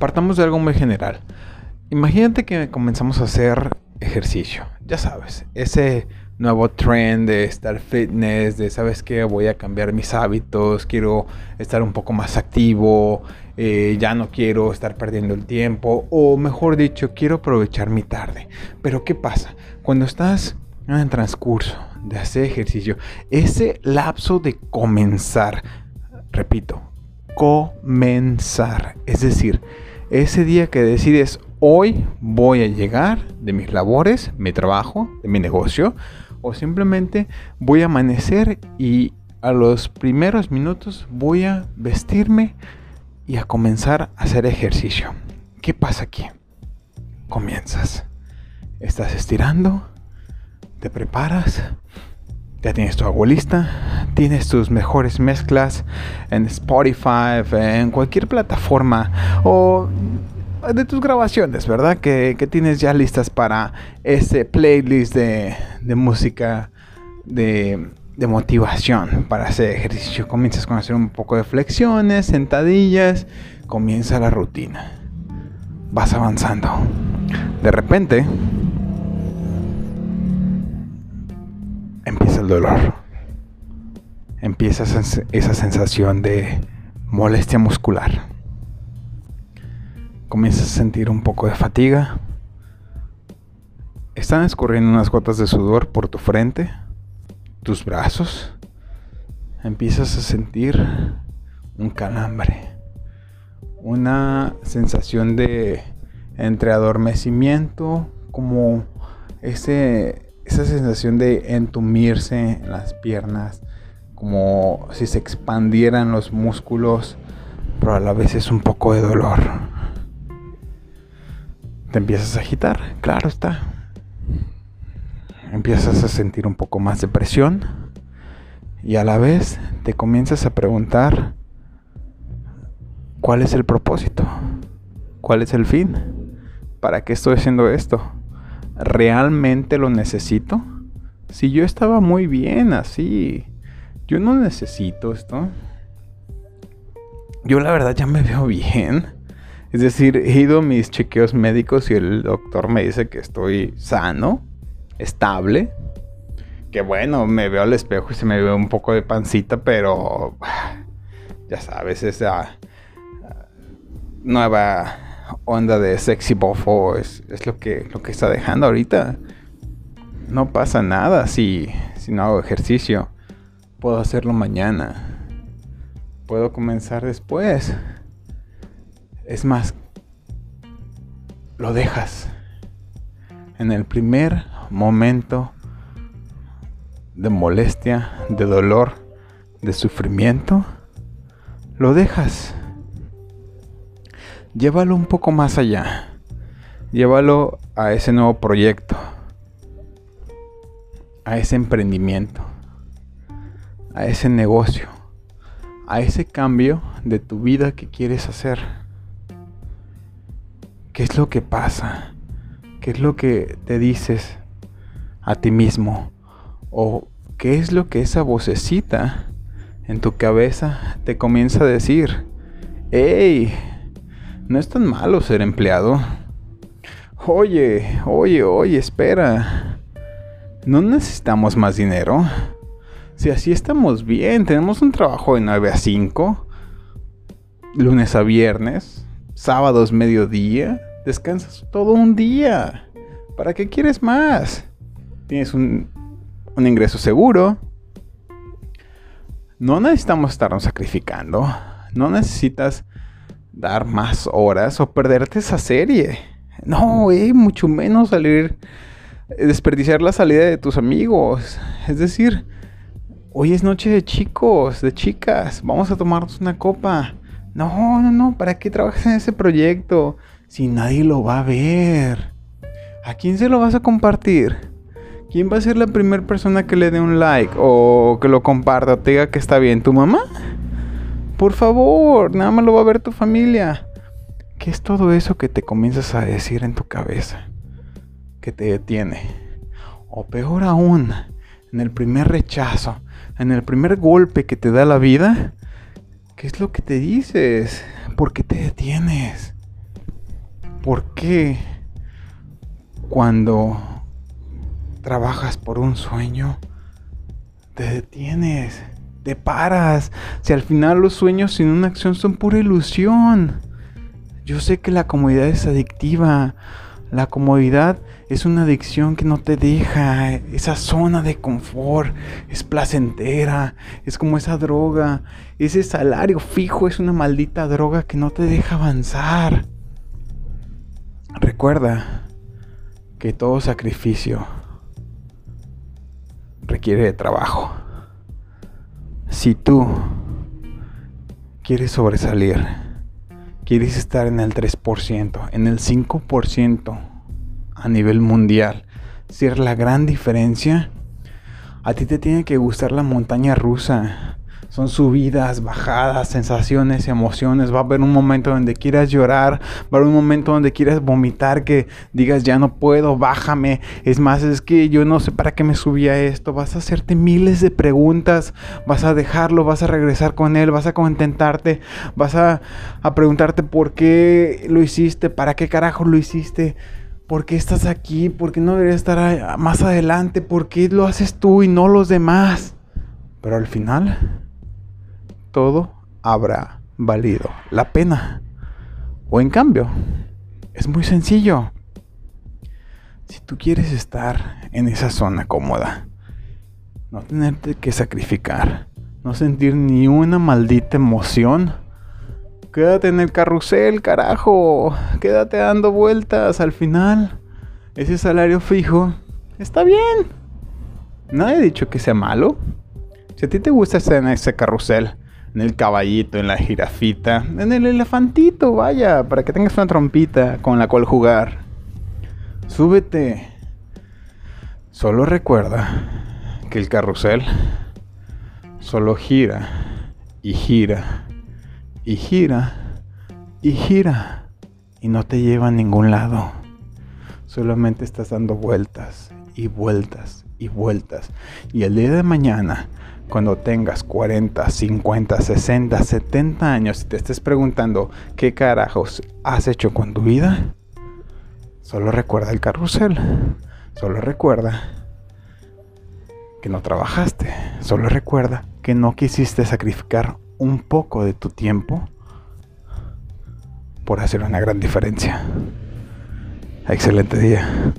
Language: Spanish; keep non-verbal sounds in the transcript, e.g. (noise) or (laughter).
partamos de algo muy general. Imagínate que comenzamos a hacer ejercicio. Ya sabes, ese nuevo trend de estar fitness, de sabes que voy a cambiar mis hábitos, quiero estar un poco más activo, eh, ya no quiero estar perdiendo el tiempo, o mejor dicho, quiero aprovechar mi tarde. Pero ¿qué pasa? Cuando estás en el transcurso de hacer ejercicio, ese lapso de comenzar, repito, comenzar, es decir, ese día que decides hoy voy a llegar de mis labores, mi trabajo, de mi negocio, o simplemente voy a amanecer y a los primeros minutos voy a vestirme y a comenzar a hacer ejercicio. ¿Qué pasa aquí? Comienzas. Estás estirando, te preparas, ya tienes tu abuelista, tienes tus mejores mezclas en Spotify, en cualquier plataforma o de tus grabaciones, ¿verdad? Que, tienes ya listas para ese playlist de, música de, de, motivación para hacer ejercicio. Comienzas con hacer un poco de flexiones, sentadillas, comienza la rutina. Vas avanzando. De repente, el dolor. Empieza esa sensación de molestia muscular Comienzas a sentir un poco de fatiga. Están escurriendo unas gotas de sudor por tu frente, tus brazos. Empiezas a sentir un calambre, una sensación de entre adormecimiento, como ese, esa sensación de entumirse en las piernas, como si se expandieran los músculos, pero a la vez es un poco de dolor. Te empiezas a agitar, claro está. Empiezas a sentir un poco más de presión y a la vez te comienzas a preguntar cuál es el propósito, cuál es el fin, para qué estoy haciendo esto, ¿realmente lo necesito? Si yo estaba muy bien así, yo no necesito esto. Yo la verdad ya me veo bien. Es decir, he ido a mis chequeos médicos y el doctor me dice que estoy sano, estable. Que bueno, me veo al espejo y se me ve un poco de pancita, pero (sighs) ya sabes, esa nueva onda de sexy bofo es, lo, que, lo que está dejando ahorita. No pasa nada si, si no hago ejercicio. Puedo hacerlo mañana. Puedo comenzar después. Es más, lo dejas en el primer momento de molestia, de dolor, de sufrimiento, lo dejas. Llévalo un poco más allá. Llévalo a ese nuevo proyecto, a ese emprendimiento, a ese negocio, a ese cambio de tu vida que quieres hacer. ¿Qué es lo que pasa? ¿Qué es lo que te dices a ti mismo? ¿O qué es lo que esa vocecita en tu cabeza te comienza a decir? ¡Ey! No es tan malo ser empleado. Oye, oye, oye, espera. ¿No necesitamos más dinero? Si así estamos bien, tenemos un trabajo de 9 a 5, lunes a viernes, sábados mediodía, Descansas todo un día. ¿Para qué quieres más? Tienes un, ingreso seguro. No necesitamos estarnos sacrificando. No necesitas dar más horas o perderte esa serie. No, mucho menos salir, desperdiciar la salida de tus amigos. Es decir, hoy es noche de chicos, de chicas. Vamos a tomarnos una copa. No, no, no, ¿para qué trabajas en ese proyecto? si nadie lo va a ver? ¿A quién se lo vas a compartir? ¿Quién va a ser la primera persona que le dé un like o que lo comparta o te diga que está bien? ¿Tu mamá? Por favor, nada más lo va a ver tu familia. ¿Qué es todo eso que te comienzas a decir en tu cabeza? Que te detiene. O peor aún, en el primer rechazo, en el primer golpe que te da la vida, ¿qué es lo que te dices? ¿Por qué te detienes? ¿Por qué cuando trabajas por un sueño te detienes? Te paras. Si al final los sueños sin una acción son pura ilusión. Yo sé que la comodidad es adictiva. La comodidad es una adicción que no te deja. Esa zona de confort es placentera. Es como esa droga. Ese salario fijo es una maldita droga que no te deja avanzar. Recuerda que todo sacrificio requiere de trabajo. Si tú quieres sobresalir, quieres estar en el 3%, en el 5% a nivel mundial, ser la gran diferencia, a ti te tiene que gustar la montaña rusa son subidas, bajadas, sensaciones, emociones. Va a haber un momento donde quieras llorar, va a haber un momento donde quieras vomitar, que digas ya no puedo, bájame. Es más, es que yo no sé para qué me subía esto. Vas a hacerte miles de preguntas, vas a dejarlo, vas a regresar con él, vas a contentarte, vas a, a preguntarte por qué lo hiciste, para qué carajo lo hiciste. ¿Por qué estás aquí? ¿Por qué no deberías estar más adelante? ¿Por qué lo haces tú y no los demás? Pero al final todo habrá valido la pena. O en cambio, es muy sencillo. Si tú quieres estar en esa zona cómoda, no tenerte que sacrificar, no sentir ni una maldita emoción, quédate en el carrusel, carajo, quédate dando vueltas al final. Ese salario fijo está bien. Nadie ha dicho que sea malo. Si a ti te gusta estar en ese carrusel, en el caballito, en la jirafita, en el elefantito, vaya, para que tengas una trompita con la cual jugar. Súbete. Solo recuerda que el carrusel solo gira y gira y gira y gira y no te lleva a ningún lado. Solamente estás dando vueltas y vueltas y vueltas. Y el día de mañana cuando tengas 40, 50, 60, 70 años y te estés preguntando qué carajos has hecho con tu vida, solo recuerda el carrusel. Solo recuerda que no trabajaste. Solo recuerda que no quisiste sacrificar un poco de tu tiempo por hacer una gran diferencia. Excelente día.